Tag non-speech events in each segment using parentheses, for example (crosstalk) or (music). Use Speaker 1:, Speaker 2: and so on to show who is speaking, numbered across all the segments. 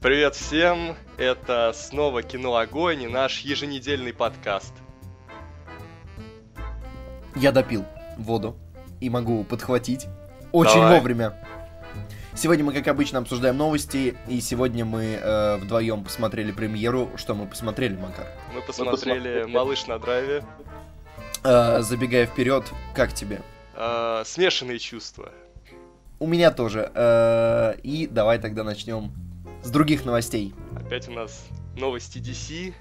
Speaker 1: Привет всем! Это снова Кино Огонь и наш еженедельный подкаст.
Speaker 2: Я допил воду и могу подхватить очень
Speaker 1: Давай.
Speaker 2: вовремя. Сегодня мы, как обычно, обсуждаем новости, и сегодня мы э, вдвоем посмотрели премьеру. Что мы посмотрели, Макар?
Speaker 1: Мы посмотрели. «Малыш на драйве».
Speaker 2: Э, забегая вперед, как тебе?
Speaker 1: А, смешанные чувства.
Speaker 2: У меня тоже. Э, и давай тогда начнем с других новостей.
Speaker 1: Опять у нас новости DC.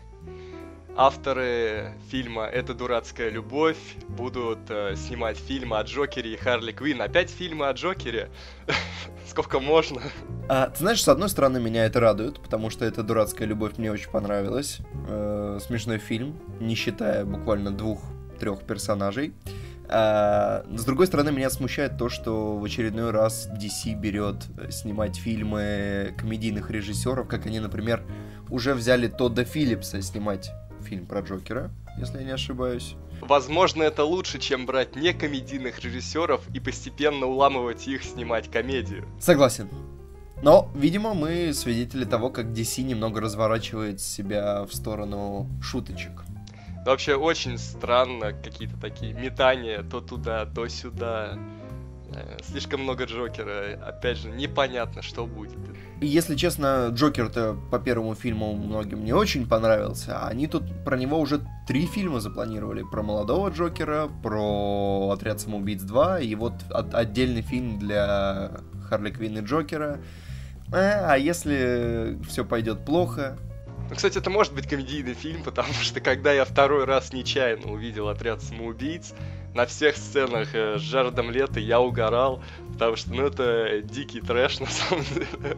Speaker 1: Авторы фильма «Это дурацкая любовь» будут э, снимать фильмы о Джокере и Харли Квинн. Опять фильмы о Джокере? (laughs) Сколько можно?
Speaker 2: А, ты знаешь, с одной стороны, меня это радует, потому что эта дурацкая любовь мне очень понравилась. Э, смешной фильм, не считая буквально двух-трех персонажей. А, с другой стороны, меня смущает то, что в очередной раз DC берет э, снимать фильмы комедийных режиссеров, как они, например, уже взяли Тодда Филлипса снимать фильм про Джокера, если я не ошибаюсь.
Speaker 1: Возможно, это лучше, чем брать некомедийных режиссеров и постепенно уламывать их снимать комедию.
Speaker 2: Согласен. Но, видимо, мы свидетели того, как DC немного разворачивает себя в сторону шуточек.
Speaker 1: Вообще очень странно, какие-то такие метания то туда, то сюда. Э, Слишком много Джокера. Опять же, непонятно, что будет.
Speaker 2: Если честно, Джокер-то по первому фильму многим не очень понравился, а они тут про него уже три фильма запланировали. Про молодого Джокера, про Отряд самоубийц 2, и вот от- отдельный фильм для Харли Квинн и Джокера. Э, а если все пойдет плохо,
Speaker 1: Ну, кстати, это может быть комедийный фильм, потому что когда я второй раз нечаянно увидел отряд самоубийц, на всех сценах э, с Джаредом Лето я угорал, потому что, ну, это дикий трэш, на самом деле.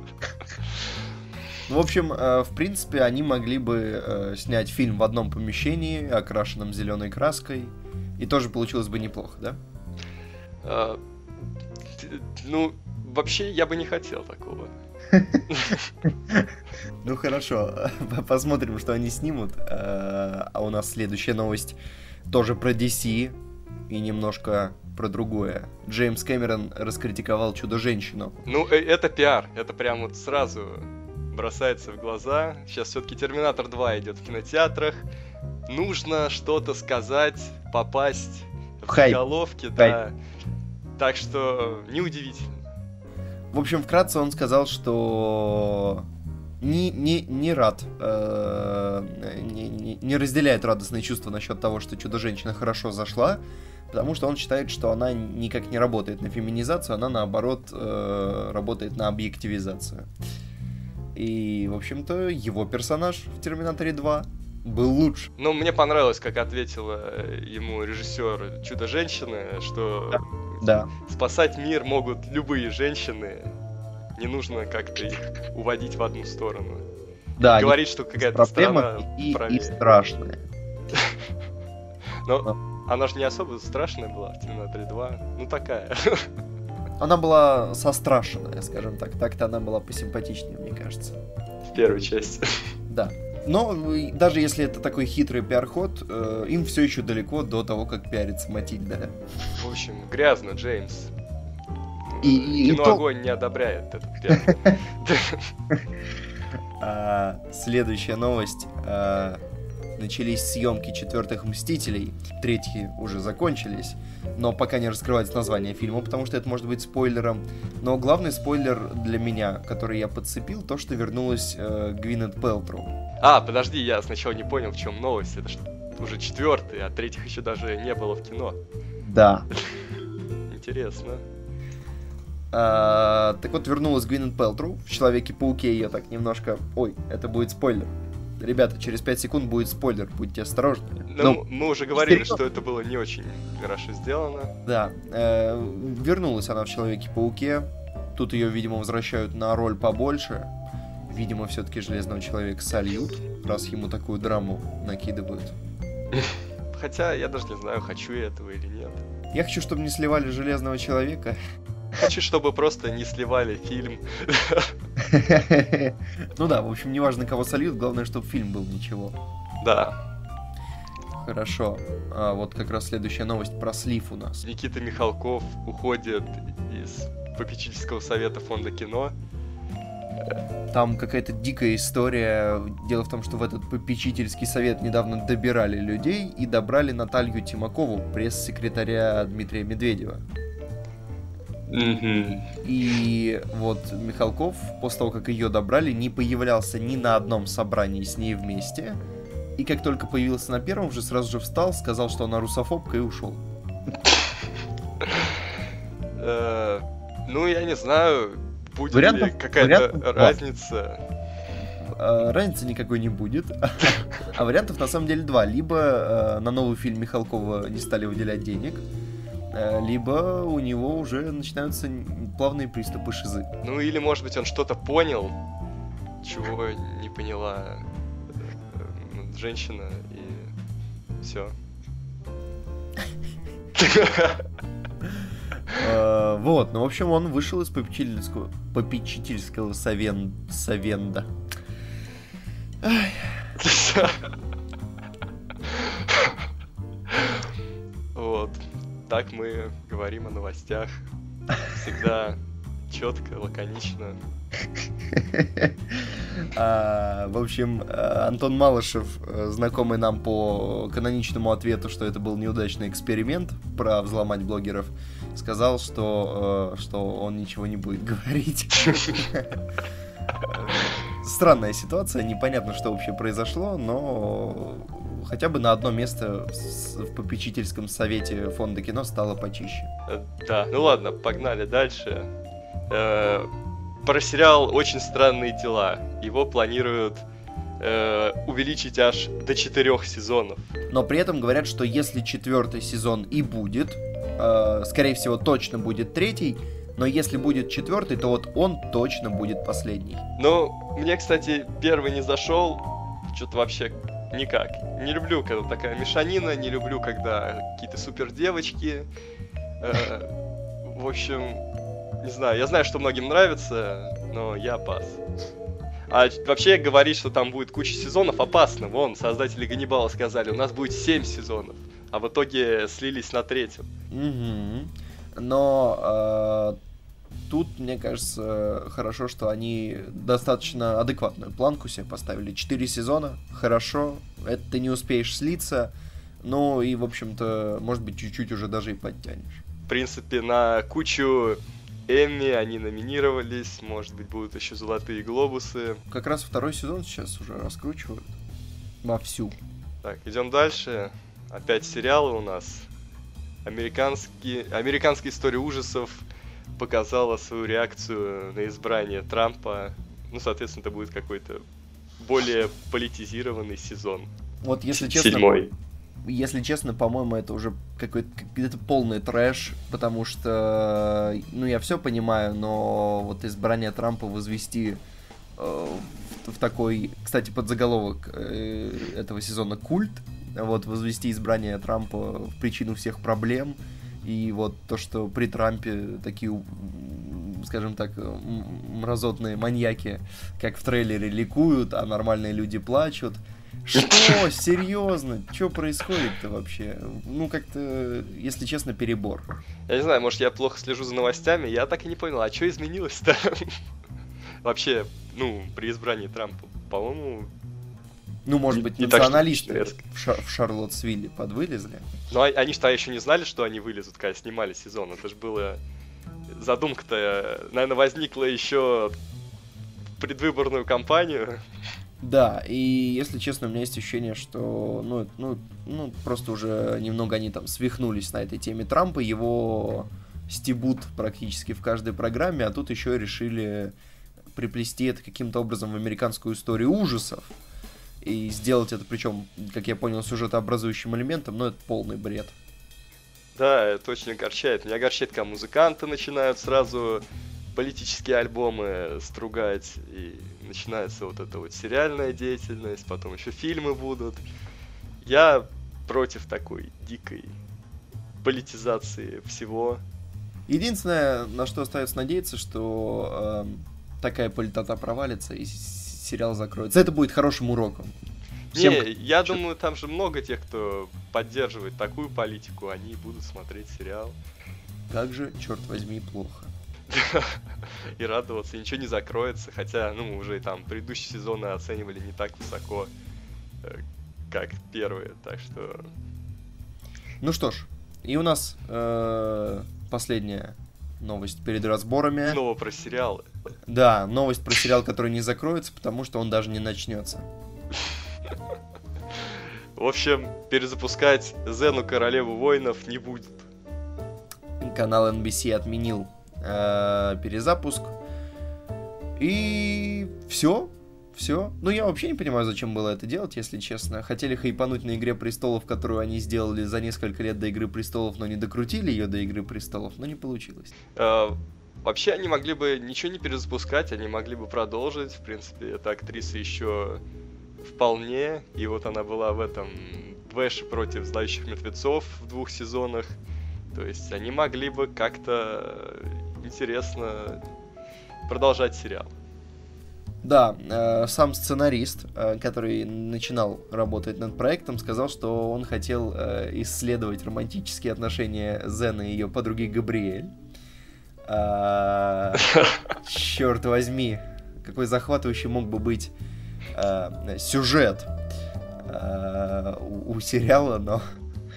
Speaker 2: В общем, э, в принципе, они могли бы э, снять фильм в одном помещении, окрашенном зеленой краской, и тоже получилось бы неплохо, да?
Speaker 1: Ну, вообще, я бы не хотел такого. (laughs)
Speaker 2: Ну хорошо, (laughs) посмотрим, что они снимут. Э, А у нас следующая новость тоже про DC и немножко про другое. Джеймс Кэмерон раскритиковал Чудо-женщину.
Speaker 1: Ну, э, это пиар, это прям вот сразу бросается в глаза. Сейчас все-таки Терминатор 2 идет в кинотеатрах. Нужно что-то сказать, попасть в
Speaker 2: Хайп.
Speaker 1: заголовки, да. Так что неудивительно.
Speaker 2: В общем, вкратце он сказал, что не, не, не рад, э, не, не- не разделяет радостные чувства насчет того, что Чудо-женщина хорошо зашла, потому что он считает, что она никак не работает на феминизацию, она наоборот э, работает на объективизацию. И, в общем-то, его персонаж в Терминаторе 2 был лучше.
Speaker 1: Ну, мне понравилось, как ответила э, ему режиссер Чудо-женщины, что
Speaker 2: Да.
Speaker 1: Спасать мир могут любые женщины. Не нужно как-то их уводить в одну сторону.
Speaker 2: Да,
Speaker 1: Говорит, что какая-то страна
Speaker 2: и, и страшные. (laughs)
Speaker 1: Но она же не особо страшная была в Терминаторе 2. Ну, такая. (laughs)
Speaker 2: Она была сострашенная, скажем так. Так-то она была посимпатичнее, мне кажется.
Speaker 1: в первой части.
Speaker 2: Да. Но э, даже если это такой хитрый пиар-ход, э, им все еще далеко до того, как пиарится Матильда. (laughs)
Speaker 1: В общем, грязно, Джеймс.
Speaker 2: И- и- и
Speaker 1: Кино
Speaker 2: то-
Speaker 1: огонь не одобряет этот пиар. (laughs)
Speaker 2: А, следующая новость. А, начались съемки четвертых Мстителей. Третьи уже закончились. Но пока не раскрывается название фильма, потому что это может быть спойлером. Но главный спойлер для меня, который я подцепил, то, что вернулась э, Гвинет Пелтроу.
Speaker 1: А, подожди, я сначала не понял, в чем новость. Это ж уже четвертый, а третьих еще даже не было в кино.
Speaker 2: Да. (laughs)
Speaker 1: Интересно.
Speaker 2: А, так вот, вернулась Гвинет Пелтроу. В Человеке-пауке ее так немножко... Ой, это будет спойлер. Ребята, через 5 секунд будет спойлер, будьте осторожны.
Speaker 1: Ну, мы уже говорили,
Speaker 2: серьезно?
Speaker 1: что это было не очень хорошо сделано.
Speaker 2: Да, э, вернулась она в Человеке-пауке. Тут ее, видимо, возвращают на роль побольше. Видимо, все-таки Железного Человека сольют, раз ему такую драму накидывают.
Speaker 1: Хотя я даже не знаю, хочу я этого или нет.
Speaker 2: Я хочу, чтобы не сливали Железного Человека.
Speaker 1: Хочу, чтобы просто не сливали фильм. (laughs)
Speaker 2: Ну да, в общем, неважно, кого сольют, главное, чтобы фильм был ничего.
Speaker 1: Да.
Speaker 2: Хорошо. А вот как раз следующая новость про слив у нас.
Speaker 1: Никита Михалков уходит из попечительского совета фонда кино.
Speaker 2: Там какая-то дикая история. Дело в том, что в этот попечительский совет недавно добирали людей и добрали Наталью Тимакову, пресс-секретаря Дмитрия Медведева. И вот Михалков, после того, как ее добрали, не появлялся ни на одном собрании с ней вместе. И как только появился на первом же, сразу же встал, сказал, что она русофобка и ушел.
Speaker 1: Э, ну, я не знаю, будет ли какая-то разница.
Speaker 2: Э, разницы никакой не будет. (laughs) А вариантов на самом деле два. Либо э, на новый фильм Михалкова не стали выделять денег, либо у него уже начинаются плавные приступы шизы.
Speaker 1: Ну или, может быть, он что-то понял, чего не поняла женщина, и все. (laughs)
Speaker 2: Э, вот, ну, в общем, он вышел из попечительского, попечительского совен, совенда.
Speaker 1: Вот. Так мы говорим о новостях. Всегда четко, лаконично.
Speaker 2: А, в общем, Антон Малышев, знакомый нам по каноничному ответу, что это был неудачный эксперимент про взломать блогеров, сказал, что, э, что он ничего не будет говорить. Странная ситуация, непонятно, что вообще произошло, но хотя бы на одно место в попечительском совете фонда кино стало почище.
Speaker 1: Да, ну ладно, погнали дальше про сериал «Очень странные дела». Его планируют э, увеличить аж до четырех сезонов.
Speaker 2: Но при этом говорят, что если четвертый сезон и будет, э, скорее всего, точно будет третий, но если будет четвертый, то вот он точно будет последний.
Speaker 1: Ну, мне, кстати, первый не зашел, что-то вообще никак. Не люблю, когда такая мешанина, не люблю, когда какие-то супер девочки. Э, в общем, не знаю, я знаю, что многим нравится, но я пас. А вообще говорить, что там будет куча сезонов, опасно. Вон, создатели Ганнибала сказали, у нас будет 7 сезонов. А в итоге слились на третьем.
Speaker 2: Угу. Но э, тут, мне кажется, хорошо, что они достаточно адекватную планку себе поставили. Четыре сезона, хорошо, это ты не успеешь слиться. Ну и, в общем-то, может быть, чуть-чуть уже даже и подтянешь.
Speaker 1: В принципе, на кучу Эмми, они номинировались, может быть, будут еще золотые глобусы.
Speaker 2: Как раз второй сезон сейчас уже раскручивают вовсю.
Speaker 1: Так, идем дальше. Опять сериалы у нас. Американский, американская история ужасов показала свою реакцию на избрание Трампа. Ну, соответственно, это будет какой-то более политизированный сезон.
Speaker 2: Вот, если честно, Седьмой если честно, по-моему, это уже какой-то где-то полный трэш, потому что, ну, я все понимаю, но вот избрание Трампа возвести э, в, в такой, кстати, подзаголовок э, этого сезона культ, вот возвести избрание Трампа в причину всех проблем, и вот то, что при Трампе такие, скажем так, мразотные маньяки, как в трейлере, ликуют, а нормальные люди плачут – что? Серьезно? Что происходит-то вообще? Ну, как-то, если честно, перебор.
Speaker 1: Я не знаю, может, я плохо слежу за новостями, я так и не понял, а что изменилось-то? (laughs) Вообще, ну, при избрании Трампа, по-моему...
Speaker 2: Ну, может быть, националисты в, Шар- в Шарлоттсвилле подвылезли?
Speaker 1: Ну, а, они что, еще не знали, что они вылезут, когда снимали сезон? Это же было... Задумка-то, наверное, возникла еще предвыборную кампанию.
Speaker 2: Да, и если честно, у меня есть ощущение, что, ну, ну, ну, просто уже немного они там свихнулись на этой теме Трампа, его стебут практически в каждой программе, а тут еще решили приплести это каким-то образом в американскую историю ужасов и сделать это, причем, как я понял, сюжетообразующим элементом, но это полный бред.
Speaker 1: Да, это очень огорчает. Меня огорчает, когда музыканты начинают сразу политические альбомы стругать, и начинается вот эта вот сериальная деятельность, потом еще фильмы будут. Я против такой дикой политизации всего.
Speaker 2: Единственное, на что остается надеяться, что э, такая политота провалится и сериал закроется. Это будет хорошим уроком.
Speaker 1: Всем... Не, я думаю, там же много тех, кто поддерживает такую политику, они будут смотреть сериал.
Speaker 2: Как же, черт возьми, плохо. (laughs)
Speaker 1: и радоваться, ничего не закроется, хотя, ну, уже и там предыдущие сезоны оценивали не так высоко, э, как первые, так что...
Speaker 2: Ну что ж, и у нас э, последняя новость перед разборами.
Speaker 1: Снова про сериалы.
Speaker 2: Да, новость про сериал, который не закроется, потому что он даже не начнется.
Speaker 1: В общем, перезапускать Зену Королеву Воинов не будет.
Speaker 2: Канал NBC отменил э, перезапуск. И все, все. Ну, я вообще не понимаю, зачем было это делать, если честно. Хотели хайпануть на Игре Престолов, которую они сделали за несколько лет до Игры Престолов, но не докрутили ее до Игры Престолов, но не получилось.
Speaker 1: Э, вообще, они могли бы ничего не перезапускать, они могли бы продолжить. В принципе, эта актриса еще вполне. И вот она была в этом Бэше против Знающих Мертвецов в двух сезонах. То есть они могли бы как-то интересно продолжать сериал.
Speaker 2: Да, э, сам сценарист, э, который начинал работать над проектом, сказал, что он хотел э, исследовать романтические отношения Зена и ее подруги Габриэль. (laughs) А, черт возьми, какой захватывающий мог бы быть э, сюжет э, у, у сериала, но...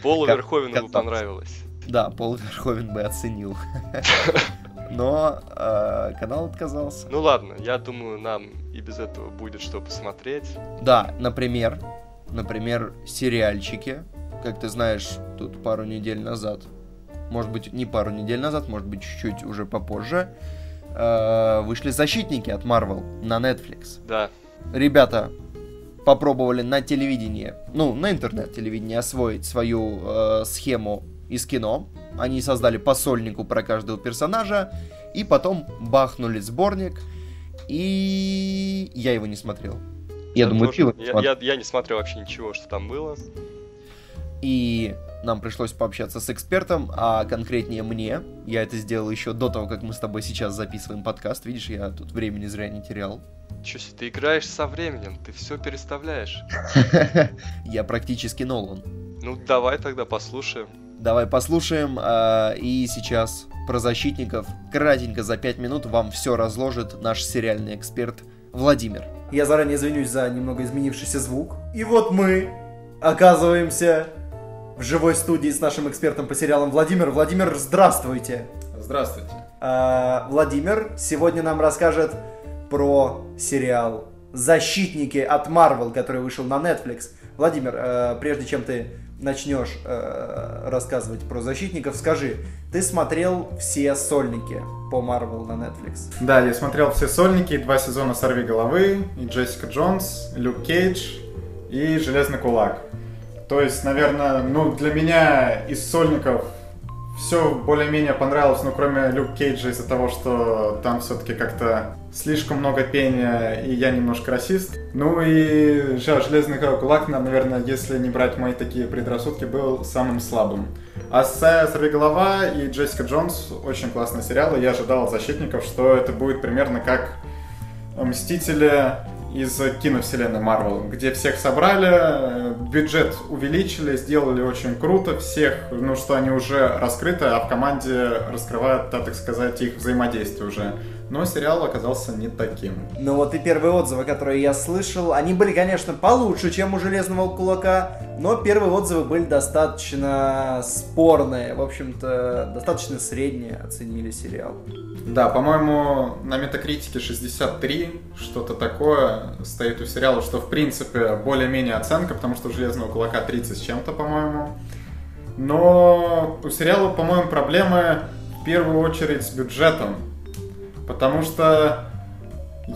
Speaker 1: Полу Верховену бы понравилось.
Speaker 2: Да, Пол Верховен бы оценил. (laughs) Но э, канал отказался.
Speaker 1: Ну ладно, я думаю, нам и без этого будет что посмотреть.
Speaker 2: Да, например, например, сериальчики. Как ты знаешь, тут пару недель назад, может быть, не пару недель назад, может быть, чуть-чуть уже попозже, э, вышли защитники от Marvel на Netflix.
Speaker 1: Да.
Speaker 2: Ребята попробовали на телевидении, ну, на интернет-телевидении освоить свою э, схему из кино. Они создали посольнику про каждого персонажа, и потом бахнули сборник, и я его не смотрел.
Speaker 1: Я, я думаю, тоже, ты я, я, я не смотрел вообще ничего, что там было.
Speaker 2: И нам пришлось пообщаться с экспертом, а конкретнее мне. Я это сделал еще до того, как мы с тобой сейчас записываем подкаст. Видишь, я тут времени зря не терял.
Speaker 1: Чё себе, ты играешь со временем, ты все переставляешь. (laughs)
Speaker 2: Я практически Нолан.
Speaker 1: Ну, давай тогда послушаем.
Speaker 2: Давай послушаем. Э, и сейчас про защитников. Кратенько за 5 минут вам все разложит наш сериальный эксперт Владимир. Я заранее извинюсь за немного изменившийся звук. И вот мы оказываемся в живой студии с нашим экспертом по сериалам Владимир. Владимир, здравствуйте.
Speaker 3: Здравствуйте.
Speaker 2: Э, Владимир сегодня нам расскажет про сериал «Защитники» от Marvel, который вышел на Netflix. Владимир, э, прежде чем ты начнешь э, рассказывать про защитников, скажи, ты смотрел все сольники по Marvel на Netflix?
Speaker 3: Да, я смотрел все сольники, два сезона «Сорви головы», и «Джессика Джонс», «Люк Кейдж» и «Железный кулак». То есть, наверное, ну, для меня из сольников все более-менее понравилось, ну, кроме Люк Кейджа из-за того, что там все-таки как-то слишком много пения, и я немножко расист. Ну и Железный кулак, наверное, если не брать мои такие предрассудки, был самым слабым. А «Сорвиголова» и «Джессика Джонс» очень классные сериалы. Я ожидал от «Защитников», что это будет примерно как «Мстители», из киновселенной Марвел, где всех собрали, бюджет увеличили, сделали очень круто, всех, ну что они уже раскрыты, а в команде раскрывают, так сказать, их взаимодействие уже но сериал оказался не таким.
Speaker 2: Ну вот и первые отзывы, которые я слышал, они были, конечно, получше, чем у Железного Кулака, но первые отзывы были достаточно спорные, в общем-то, достаточно средние оценили сериал.
Speaker 3: Да, по-моему, на метакритике 63, что-то такое стоит у сериала, что, в принципе, более-менее оценка, потому что у Железного Кулака 30 с чем-то, по-моему. Но у сериала, по-моему, проблемы в первую очередь с бюджетом Потому что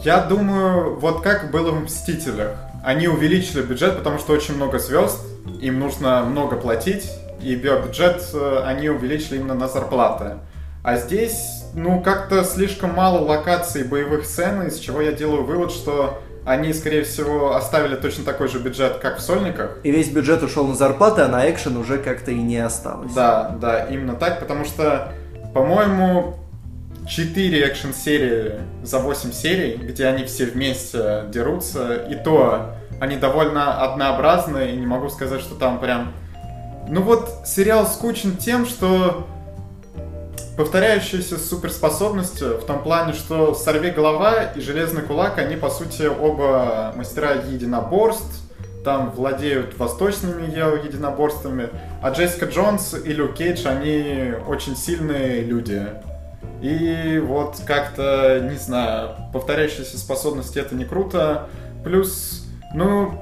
Speaker 3: я думаю, вот как было в «Мстителях». Они увеличили бюджет, потому что очень много звезд, им нужно много платить, и бюджет э, они увеличили именно на зарплаты. А здесь, ну, как-то слишком мало локаций боевых сцен, из чего я делаю вывод, что они, скорее всего, оставили точно такой же бюджет, как в «Сольниках».
Speaker 2: И весь бюджет ушел на зарплаты, а на экшен уже как-то и не осталось.
Speaker 3: Да, да, именно так, потому что, по-моему, 4 экшн-серии за 8 серий, где они все вместе дерутся, и то они довольно однообразные, и не могу сказать, что там прям... Ну вот, сериал скучен тем, что повторяющаяся суперспособность в том плане, что Сорви Голова и Железный Кулак, они, по сути, оба мастера единоборств, там владеют восточными единоборствами, а Джессика Джонс и Люк Кейдж, они очень сильные люди. И вот как-то, не знаю, повторяющиеся способности это не круто. Плюс, ну,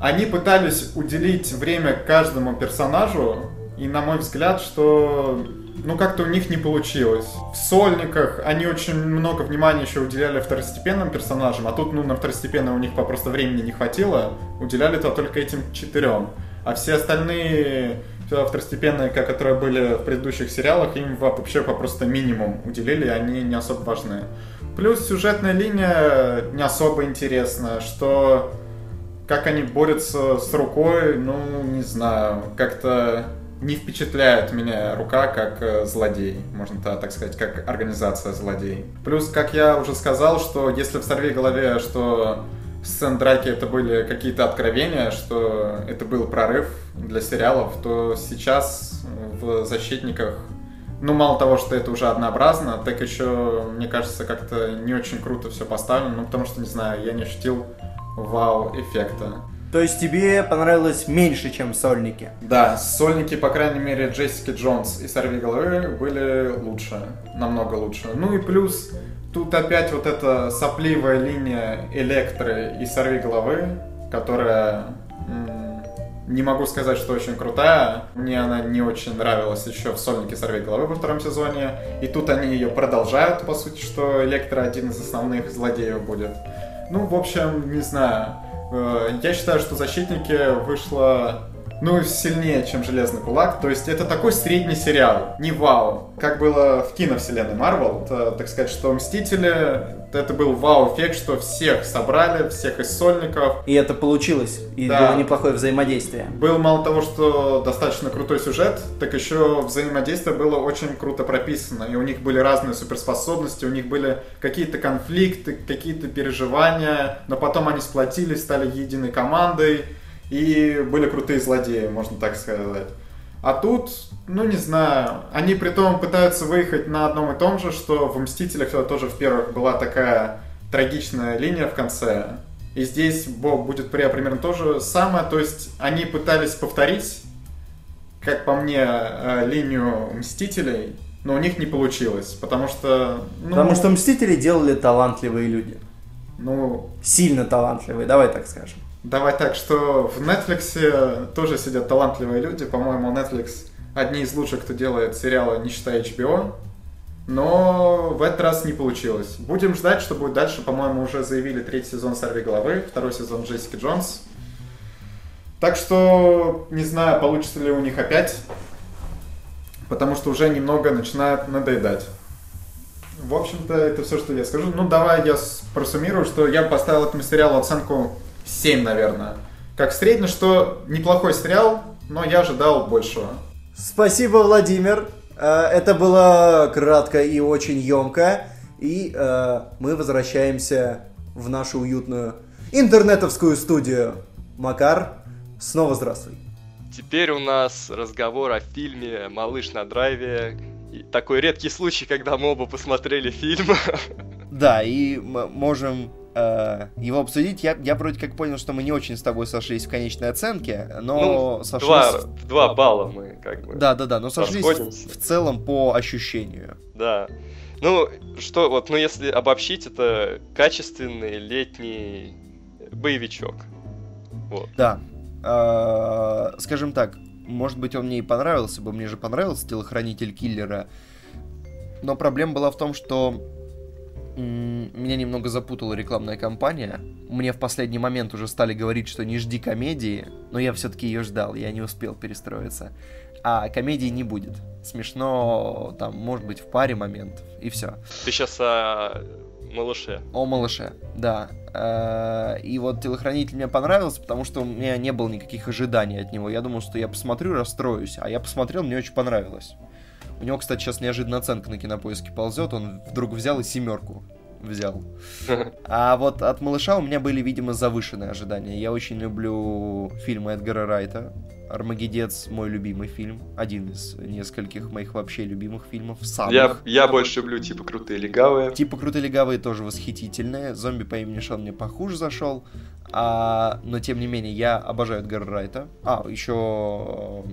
Speaker 3: они пытались уделить время каждому персонажу, и на мой взгляд, что ну как-то у них не получилось. В сольниках они очень много внимания еще уделяли второстепенным персонажам, а тут, ну, на второстепенно у них попросту времени не хватило, уделяли то только этим четырем. А все остальные второстепенные, которые были в предыдущих сериалах, им вообще попросту минимум уделили, они не особо важны. Плюс сюжетная линия не особо интересна, что как они борются с рукой, ну, не знаю, как-то не впечатляет меня рука как э, злодей, можно так сказать, как организация злодей. Плюс, как я уже сказал, что если в «Сорви голове», что сцен драки это были какие-то откровения, что это был прорыв для сериалов, то сейчас в «Защитниках» ну, мало того, что это уже однообразно, так еще, мне кажется, как-то не очень круто все поставлено, ну, потому что, не знаю, я не ощутил вау-эффекта.
Speaker 2: То есть тебе понравилось меньше, чем сольники?
Speaker 3: Да, сольники, по крайней мере, Джессики Джонс и Сорви головы были лучше, намного лучше. Ну и плюс, тут опять вот эта сопливая линия Электры и Сорви головы, которая не могу сказать, что очень крутая. Мне она не очень нравилась еще в сольнике «Сорви головы» во втором сезоне. И тут они ее продолжают, по сути, что Электро один из основных злодеев будет. Ну, в общем, не знаю. Э, я считаю, что «Защитники» вышло ну, сильнее, чем «Железный кулак». То есть это такой средний сериал, не вау. Как было в киновселенной Марвел, так сказать, что «Мстители» это был вау-эффект, что всех собрали, всех из сольников.
Speaker 2: И это получилось, и да. было неплохое взаимодействие.
Speaker 3: Был мало того, что достаточно крутой сюжет, так еще взаимодействие было очень круто прописано. И у них были разные суперспособности, у них были какие-то конфликты, какие-то переживания, но потом они сплотились, стали единой командой, и были крутые злодеи, можно так сказать. А тут, ну не знаю, они при том пытаются выехать на одном и том же, что в «Мстителях» тоже в первых была такая трагичная линия в конце. И здесь Бог будет примерно то же самое, то есть они пытались повторить, как по мне, э, линию «Мстителей», но у них не получилось, потому что...
Speaker 2: Ну, потому что «Мстители» делали талантливые люди.
Speaker 3: Ну...
Speaker 2: Сильно талантливые, давай так скажем.
Speaker 3: Давай так, что в Netflix тоже сидят талантливые люди. По-моему, Netflix одни из лучших, кто делает сериалы, не считая HBO. Но в этот раз не получилось. Будем ждать, что будет дальше. По-моему, уже заявили третий сезон «Сорви головы», второй сезон «Джессики Джонс». Так что не знаю, получится ли у них опять, потому что уже немного начинает надоедать. В общем-то, это все, что я скажу. Ну, давай я просуммирую, что я поставил этому сериалу оценку 7, наверное. Как средний, что неплохой сериал, но я ожидал большего.
Speaker 2: Спасибо, Владимир. Э, это было кратко и очень емко. И э, мы возвращаемся в нашу уютную интернетовскую студию. Макар, снова здравствуй.
Speaker 1: Теперь у нас разговор о фильме «Малыш на драйве». И такой редкий случай, когда мы оба посмотрели фильм. (laughs)
Speaker 2: Да, и мы можем э, его обсудить. Я, я вроде как понял, что мы не очень с тобой сошлись в конечной оценке, но
Speaker 1: ну, сошлись... Два, два балла мы как бы...
Speaker 2: Да, да, да, но сошлись в, в целом по ощущению.
Speaker 1: Да. Ну, что, вот, ну если обобщить, это качественный летний боевичок.
Speaker 2: Вот. Да. Э, скажем так, может быть, он мне и понравился бы, мне же понравился телохранитель киллера. Но проблема была в том, что меня немного запутала рекламная кампания. Мне в последний момент уже стали говорить, что не жди комедии, но я все-таки ее ждал, я не успел перестроиться. А комедии не будет. Смешно, там, может быть, в паре моментов, и все.
Speaker 1: Ты сейчас о малыше.
Speaker 2: О малыше, да. Э, и вот телохранитель мне понравился, потому что у меня не было никаких ожиданий от него. Я думал, что я посмотрю, расстроюсь. А я посмотрел, мне очень понравилось. У него, кстати, сейчас неожиданно оценка на кинопоиске ползет. Он вдруг взял и семерку взял. (laughs) А вот от малыша у меня были, видимо, завышенные ожидания. Я очень люблю фильмы Эдгара Райта. Армагеддец мой любимый фильм. Один из нескольких моих вообще любимых фильмов. Самых.
Speaker 1: Я, я больше люблю типа крутые легавые.
Speaker 2: Типа крутые легавые тоже восхитительные. Зомби по имени Шон мне похуже зашел. А, но тем не менее, я обожаю Эдгара Райта. А, еще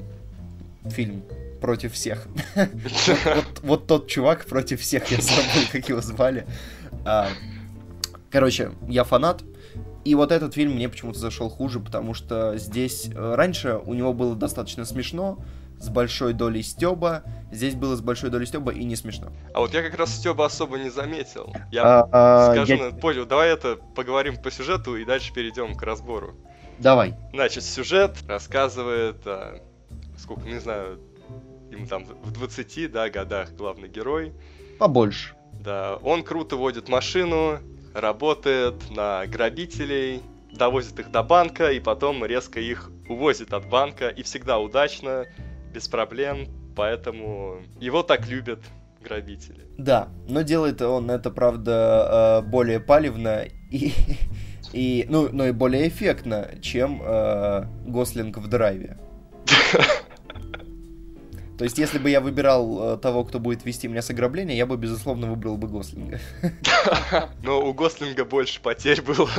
Speaker 2: фильм против всех. (laughs) (laughs) Вот тот чувак против всех, я забыл, (laughs) как его звали. А, короче, я фанат. И вот этот фильм мне почему-то зашел хуже, потому что здесь э, раньше у него было достаточно смешно, с большой долей стеба. Здесь было с большой долей стеба и не смешно.
Speaker 1: А вот я как раз стеба особо не заметил. Я а, а, скажу, я... понял, давай это поговорим по сюжету и дальше перейдем к разбору.
Speaker 2: Давай.
Speaker 1: Значит, сюжет рассказывает, а, сколько, не знаю, ему там в 20, да, годах главный герой.
Speaker 2: Побольше.
Speaker 1: Да, он круто водит машину, работает на грабителей, довозит их до банка и потом резко их увозит от банка и всегда удачно, без проблем, поэтому его так любят грабители.
Speaker 2: Да, но делает он это, правда, э, более палевно и, (laughs) и ну, но и более эффектно, чем э, Гослинг в драйве. (laughs) То есть, если бы я выбирал э, того, кто будет вести меня с ограбления, я бы, безусловно, выбрал бы Гослинга. (laughs)
Speaker 1: Но у Гослинга больше потерь было.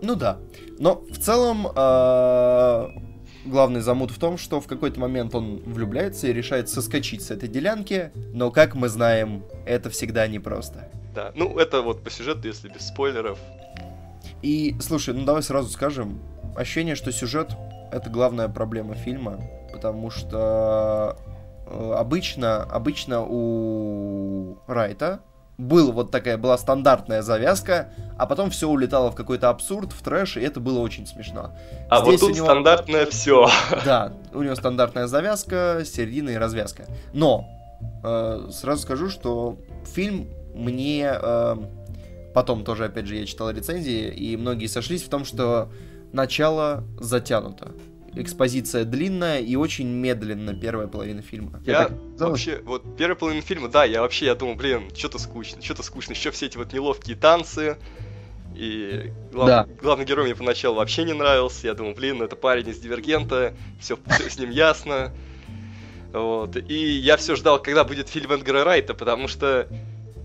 Speaker 2: Ну да. Но в целом э, главный замут в том, что в какой-то момент он влюбляется и решает соскочить с этой делянки, но, как мы знаем, это всегда непросто.
Speaker 1: Да, ну это вот по сюжету, если без спойлеров.
Speaker 2: И, слушай, ну давай сразу скажем, ощущение, что сюжет — это главная проблема фильма, потому что э, обычно, обычно у Райта была вот такая, была стандартная завязка, а потом все улетало в какой-то абсурд, в трэш, и это было очень смешно.
Speaker 1: А Здесь вот тут него... стандартное все. (laughs)
Speaker 2: Да, у него стандартная завязка, середина и развязка. Но, э, сразу скажу, что фильм мне... Э, потом тоже, опять же, я читал рецензии, и многие сошлись в том, что начало затянуто экспозиция длинная и очень медленно первая половина фильма.
Speaker 1: Я, я вообще, вот первая половина фильма, да, я вообще, я думал, блин, что-то скучно, что-то скучно, еще все эти вот неловкие танцы, и глав... да. главный герой мне поначалу вообще не нравился, я думал, блин, ну это парень из Дивергента, все, все с ним ясно, вот, и я все ждал, когда будет фильм Эдгара Райта, потому что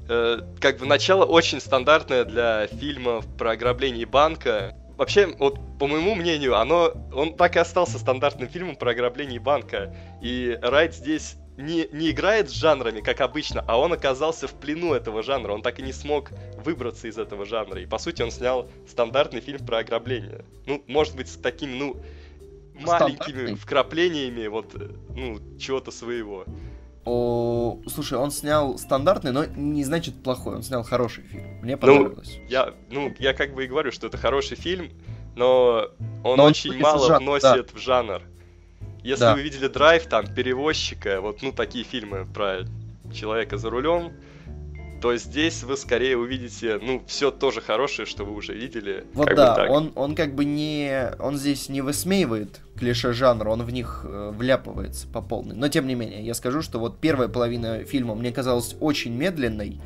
Speaker 1: э, как бы начало очень стандартное для фильмов про ограбление банка, вообще, вот по моему мнению, оно, он так и остался стандартным фильмом про ограбление банка. И Райт здесь не, не играет с жанрами, как обычно, а он оказался в плену этого жанра. Он так и не смог выбраться из этого жанра. И, по сути, он снял стандартный фильм про ограбление. Ну, может быть, с такими, ну, маленькими вкраплениями вот, ну, чего-то своего.
Speaker 2: О, слушай, он снял стандартный, но не значит плохой. Он снял хороший фильм. Мне ну, понравилось.
Speaker 1: Ну, я, ну, я как бы и говорю, что это хороший фильм, но он но очень он мало жанр, вносит да. в жанр. Если да. вы видели драйв, там, перевозчика, вот, ну, такие фильмы про человека за рулем, то здесь вы скорее увидите, ну, все тоже хорошее, что вы уже видели.
Speaker 2: Вот да, он, он как бы не... Он здесь не высмеивает клише жанра, он в них э, вляпывается по полной. Но тем не менее, я скажу, что вот первая половина фильма мне казалась очень медленной,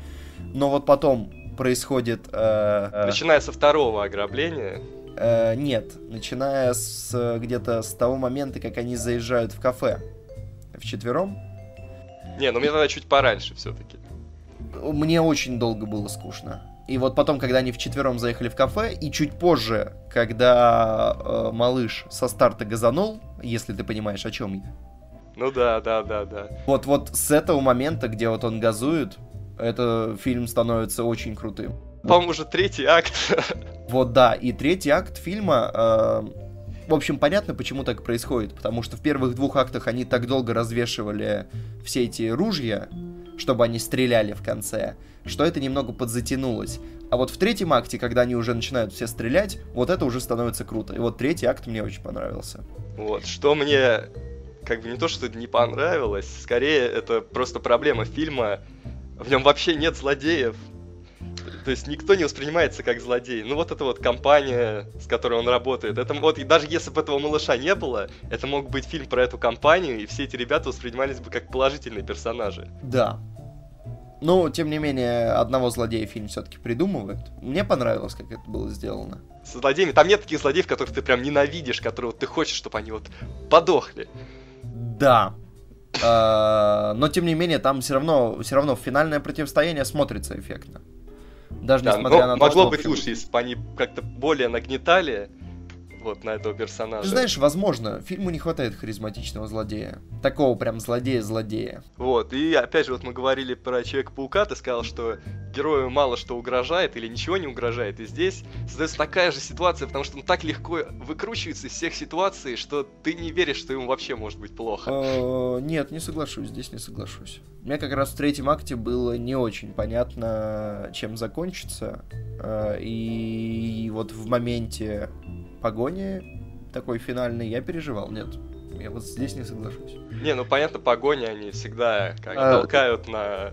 Speaker 2: но вот потом происходит... Э,
Speaker 1: э, Начиная со второго ограбления...
Speaker 2: Э, нет, начиная с где-то с того момента, как они заезжают в кафе в четвером.
Speaker 1: Не, ну мне надо чуть пораньше все-таки
Speaker 2: мне очень долго было скучно. И вот потом, когда они вчетвером заехали в кафе, и чуть позже, когда э, малыш со старта газанул, если ты понимаешь, о чем я.
Speaker 1: Ну да, да, да, да.
Speaker 2: Вот, вот с этого момента, где вот он газует, это фильм становится очень крутым.
Speaker 1: По-моему, уже третий акт.
Speaker 2: Вот да, и третий акт фильма э, в общем, понятно, почему так происходит, потому что в первых двух актах они так долго развешивали все эти ружья, чтобы они стреляли в конце, что это немного подзатянулось. А вот в третьем акте, когда они уже начинают все стрелять, вот это уже становится круто. И вот третий акт мне очень понравился.
Speaker 1: Вот, что мне как бы не то, что не понравилось, скорее это просто проблема фильма. В нем вообще нет злодеев. То есть никто не воспринимается как злодей. Ну вот эта вот компания, с которой он работает, это вот и даже если бы этого малыша не было, это мог быть фильм про эту компанию, и все эти ребята воспринимались бы как положительные персонажи.
Speaker 2: Да. Ну, тем не менее, одного злодея фильм все-таки придумывает. Мне понравилось, как это было сделано.
Speaker 1: Со злодеями. Там нет таких злодеев, которых ты прям ненавидишь, которые вот ты хочешь, чтобы они вот подохли.
Speaker 2: Да. А, но тем не менее, там все равно, все равно финальное противостояние смотрится эффектно. Даже
Speaker 1: Да,
Speaker 2: несмотря на то,
Speaker 1: могло
Speaker 2: что,
Speaker 1: быть лучше, если бы они как-то более нагнетали вот на этого персонажа.
Speaker 2: Ты знаешь, возможно, фильму не хватает харизматичного злодея. Такого прям злодея-злодея.
Speaker 1: Вот, и опять же, вот мы говорили про Человека-паука, ты сказал, что герою мало что угрожает или ничего не угрожает, и здесь создается такая же ситуация, потому что он так легко выкручивается из всех ситуаций, что ты не веришь, что ему вообще может быть плохо.
Speaker 2: Э, Нет, не соглашусь, здесь не соглашусь. Мне как раз в третьем акте было не очень понятно, чем закончится. Э, И вот в моменте погони такой финальный я переживал. Нет, я вот здесь не соглашусь.
Speaker 1: Не, ну понятно, погони они всегда как
Speaker 2: А,
Speaker 1: толкают на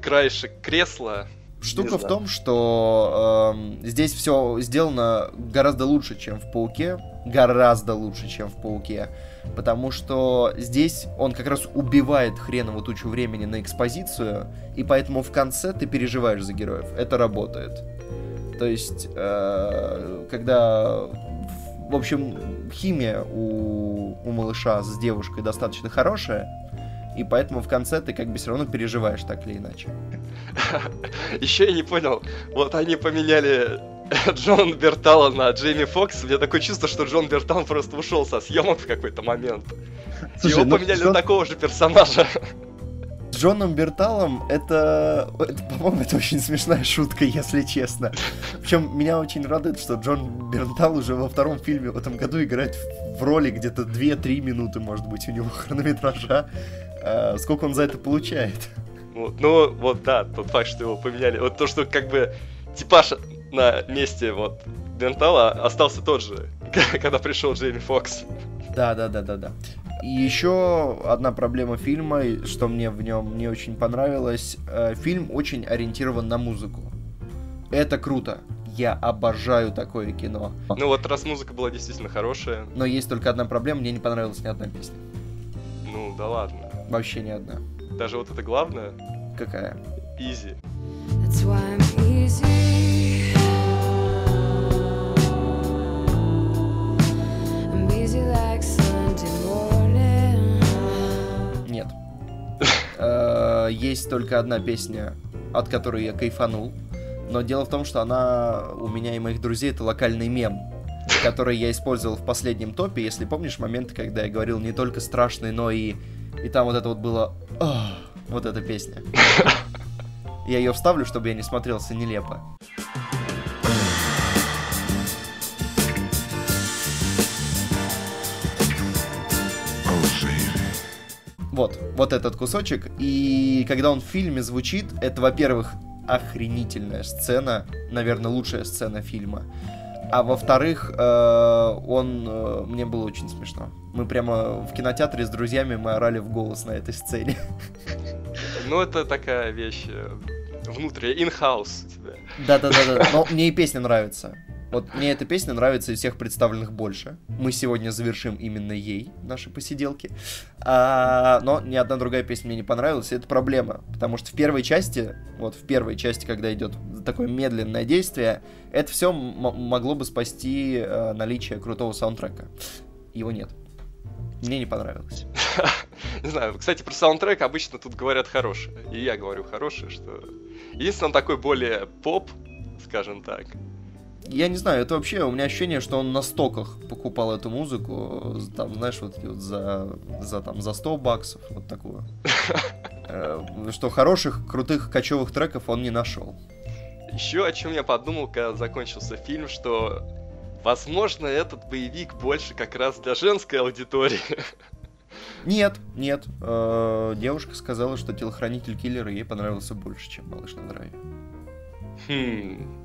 Speaker 1: краешек кресла.
Speaker 2: Штука в том, что эм, здесь все сделано гораздо лучше, чем в Пауке. Гораздо лучше, чем в Пауке. Потому что здесь он как раз убивает хренову тучу времени на экспозицию, и поэтому в конце ты переживаешь за героев. Это работает. То есть, э, когда... В общем, химия у, у малыша с девушкой достаточно хорошая, и поэтому в конце ты как бы все равно переживаешь так или иначе. (laughs)
Speaker 1: Еще я не понял, вот они поменяли (laughs) Джон Бертала на Джейми Фокс. У меня такое чувство, что Джон Бертал просто ушел со съемок в какой-то момент.
Speaker 2: Слушай,
Speaker 1: Его
Speaker 2: ну,
Speaker 1: поменяли
Speaker 2: Джон-
Speaker 1: на такого же персонажа. (laughs)
Speaker 2: С Джоном Берталом это, это, по-моему, это очень смешная шутка, если честно. Причем меня очень радует, что Джон Бертал уже во втором фильме в этом году играет в- роли где-то 2-3 минуты, может быть, у него хронометража. А, сколько он за это получает?
Speaker 1: Вот, ну, вот да, тот факт, что его поменяли. Вот то, что как бы типаж на месте вот Бертала остался тот же, (laughs) когда пришел Джейми Фокс.
Speaker 2: Да, да, да, да, да. И еще одна проблема фильма, что мне в нем не очень понравилось. э, Фильм очень ориентирован на музыку. Это круто. Я обожаю такое кино.
Speaker 1: Ну вот раз музыка была действительно хорошая,
Speaker 2: Но есть только одна проблема, мне не понравилась ни одна песня.
Speaker 1: ну да ладно.
Speaker 2: Вообще ни одна.
Speaker 1: Даже вот это главное,
Speaker 2: Какая?
Speaker 1: изи.
Speaker 4: That's why I'm easy. I'm easy like Sunday
Speaker 2: Э, Есть только одна песня, от которой я кайфанул. Но дело в том, что она у меня и моих друзей это локальный мем, который я использовал в последнем топе. Если помнишь моменты, когда я говорил не только страшный, но и... И там вот это вот было... Вот эта песня. (laughs) Я ее вставлю, чтобы я не смотрелся нелепо. Вот, вот этот кусочек. И когда он в фильме звучит, это, во-первых, охренительная сцена, наверное, лучшая сцена фильма. А во-вторых, э, он э, мне было очень смешно. Мы прямо в кинотеатре с друзьями мы орали в голос на этой сцене.
Speaker 1: Ну это такая вещь э, внутренняя, in-house у тебя.
Speaker 2: Да-да-да, но мне и песня нравится. Вот мне эта песня нравится из всех представленных больше. Мы сегодня завершим именно ей наши посиделки. А, но ни одна другая песня мне не понравилась, и это проблема. Потому что в первой части, вот в первой части, когда идет такое медленное действие, это все могло бы спасти э, наличие крутого саундтрека. Его нет. Мне не понравилось. (laughs)
Speaker 1: Не знаю, кстати, про саундтрек обычно тут говорят хорошее. И я говорю хорошее, что... Единственное, такой более поп, скажем так.
Speaker 2: Я не знаю, это вообще у меня ощущение, что он на стоках покупал эту музыку, там, знаешь, вот, вот за, за, там, за 100 баксов, вот такую. (laughs) Э, Что хороших, крутых, кочевых треков он не нашел.
Speaker 1: Еще о чем я подумал, когда закончился фильм, что, возможно, этот боевик больше как раз для женской аудитории. (laughs)
Speaker 2: Нет, нет. Э, Девушка сказала, что телохранитель киллера ей понравился больше, чем малыш на драйве.
Speaker 1: Хм.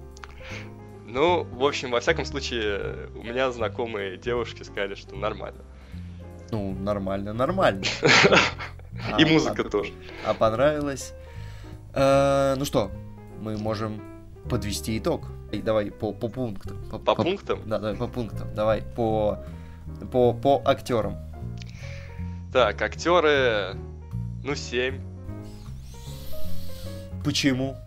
Speaker 1: Ну, в общем, во всяком случае, у меня знакомые девушки сказали, что нормально.
Speaker 2: Ну, нормально, нормально. (laughs)
Speaker 1: И
Speaker 2: А,
Speaker 1: музыка тоже.
Speaker 2: А понравилось? Э, Ну что, мы можем подвести итог. Давай по, по пунктам.
Speaker 1: По пунктам?
Speaker 2: Да, давай по пунктам. Давай по, по, по актерам.
Speaker 1: Так, актеры, ну, 7.
Speaker 2: Почему?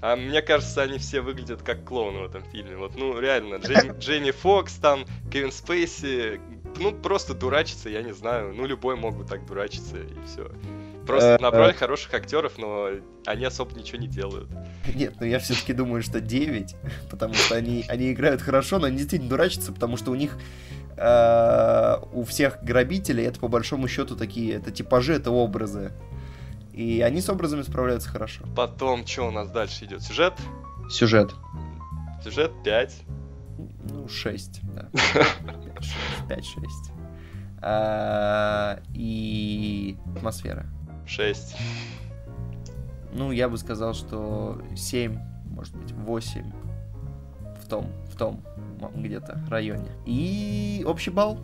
Speaker 1: А мне кажется, они все выглядят как клоуны в этом фильме. Вот, ну, реально, Джейми, (laughs) Джейми Фокс, там, Кевин Спейси, ну, просто дурачиться, я не знаю. Ну, любой мог бы так дурачиться, и все. Просто
Speaker 2: Э,
Speaker 1: набрали
Speaker 2: э.
Speaker 1: хороших актеров, но они особо ничего не делают.
Speaker 2: Нет, ну я все-таки думаю, что 9, потому что они, они играют хорошо, но они действительно дурачатся, потому что у них э, у всех грабителей это по большому счету такие, это типажи, это образы. И они с образами справляются хорошо.
Speaker 1: Потом, что у нас дальше идет? Сюжет?
Speaker 2: Сюжет.
Speaker 1: Сюжет 5.
Speaker 2: Ну, 6, да. (laughs) 5-6. А, И атмосфера.
Speaker 1: 6.
Speaker 2: Ну, я бы сказал, что 7, может быть, 8 в том, в том где-то районе. И общий балл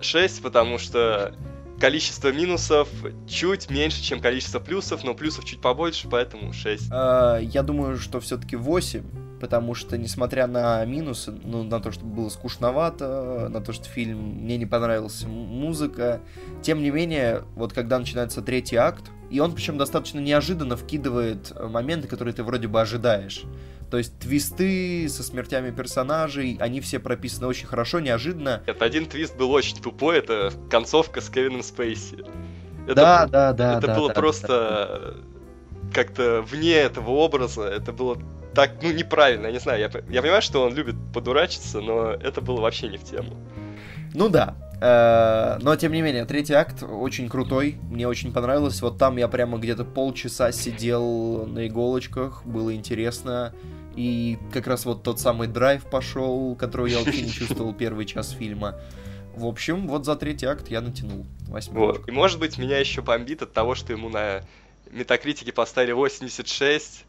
Speaker 1: 6, потому что количество минусов чуть меньше, чем количество плюсов, но плюсов чуть побольше, поэтому 6.
Speaker 2: А, Я думаю, что все-таки 8, потому что, несмотря на минусы, ну, на то, что было скучновато, на то, что фильм мне не понравилась м- музыка, тем не менее, вот когда начинается третий акт, и он причем достаточно неожиданно вкидывает э, моменты, которые ты вроде бы ожидаешь. То есть твисты со смертями персонажей, они все прописаны очень хорошо, неожиданно.
Speaker 1: Это один твист был очень тупой, это концовка с Кевином Спейси. Это,
Speaker 2: да, да, да.
Speaker 1: это
Speaker 2: да,
Speaker 1: было
Speaker 2: да,
Speaker 1: просто как-то вне этого образа, это было так, ну, неправильно, я не знаю, я, я понимаю, что он любит подурачиться, но это было вообще не в тему.
Speaker 2: Ну да. Э, Но, тем не менее, третий акт очень крутой. Мне очень понравилось. Вот там я прямо где-то полчаса сидел на иголочках. Было интересно. И как раз вот тот самый драйв пошел, который я вообще не (laughs) чувствовал первый час фильма. В общем, вот за третий акт я натянул восьмерочку.
Speaker 1: Вот. И может быть меня еще бомбит от того, что ему на метакритике поставили 86,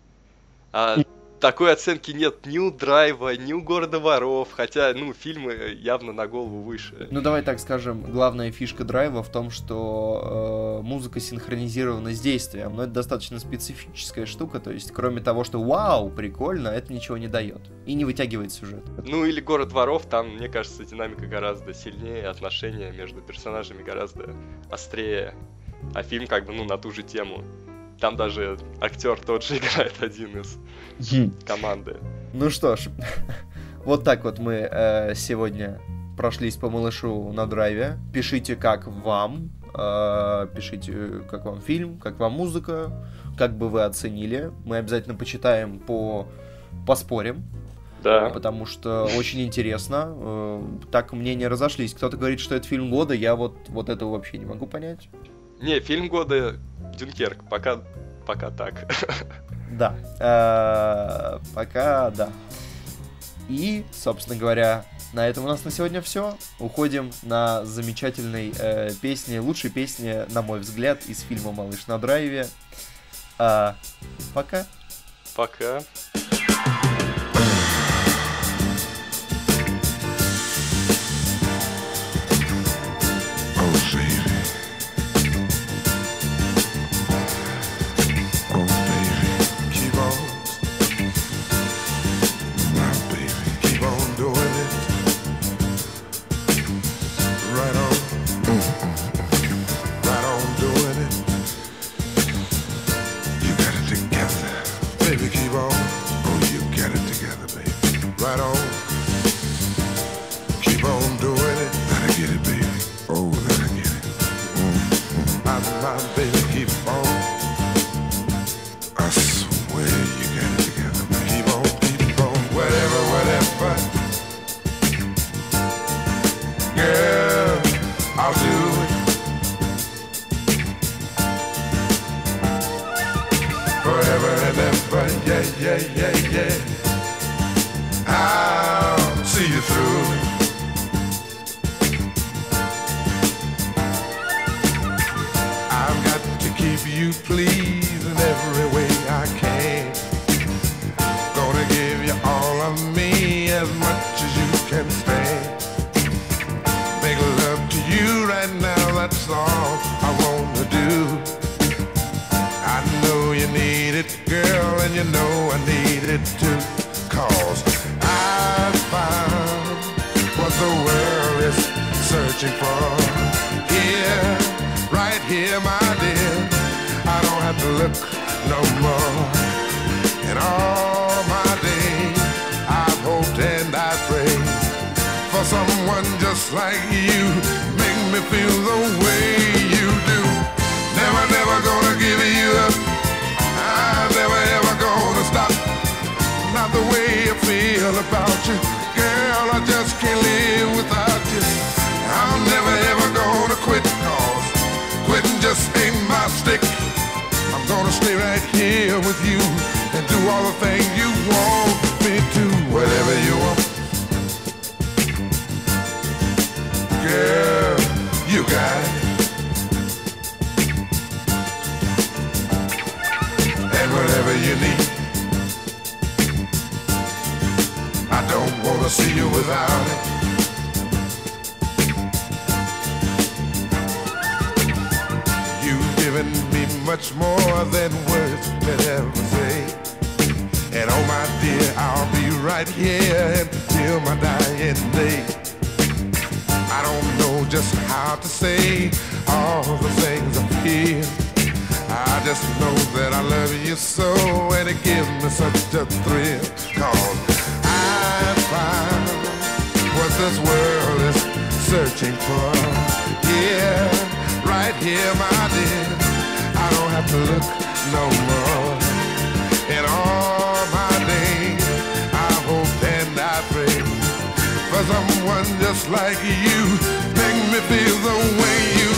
Speaker 1: а такой оценки нет ни у Драйва, ни у Города Воров, хотя, ну, фильмы явно на голову выше.
Speaker 2: Ну, давай так скажем, главная фишка драйва в том, что э, музыка синхронизирована с действием, но это достаточно специфическая штука, то есть кроме того, что вау, прикольно, это ничего не дает и не вытягивает сюжет.
Speaker 1: Ну или Город Воров, там, мне кажется, динамика гораздо сильнее, отношения между персонажами гораздо острее. А фильм как бы, ну, на ту же тему. Там даже актер тот же (laughs) играет один из команды.
Speaker 2: Ну что ж, (laughs) вот так вот мы э, сегодня прошлись по малышу на драйве. Пишите, как вам, э, пишите, как вам фильм, как вам музыка, как бы вы оценили. Мы обязательно почитаем по поспорим,
Speaker 1: Да.
Speaker 2: потому что очень интересно. Э, Так мнения разошлись. Кто-то говорит, что это фильм года, я вот, вот этого вообще не могу понять.
Speaker 1: Не, фильм года Дюнкерк, пока, пока так. (laughs)
Speaker 2: Да. Э, Пока да. И, собственно говоря, на этом у нас на сегодня все. Уходим на замечательной э, песне, лучшей песне, на мой взгляд, из фильма «Малыш на драйве». А, пока.
Speaker 1: Пока.
Speaker 5: Right on. Keep on doing it. Gotta get it, baby. Oh, gotta get it. Mm-hmm. My, my baby, to look no more. In all my days, I've hoped and I prayed for someone just like you. Make me feel the way you do. Never, never gonna give you up. I'm never ever gonna stop. Not the way I feel about you. Girl, I just can't live without you. I'm never ever gonna quit stay right here with you and do all the things you want me to. Whatever you want. Girl, you got it. And whatever you need. I don't wanna see you without it. Much more than words could ever say. And oh my dear, I'll be right here until my dying day. I don't know just how to say all the things I feel. I just know that I love you so and it gives me such a thrill. Cause I found what this world is searching for. Yeah, right here, my dear. Have to look no more. In all my days, I hope and I pray for someone just like you. Make me feel the way you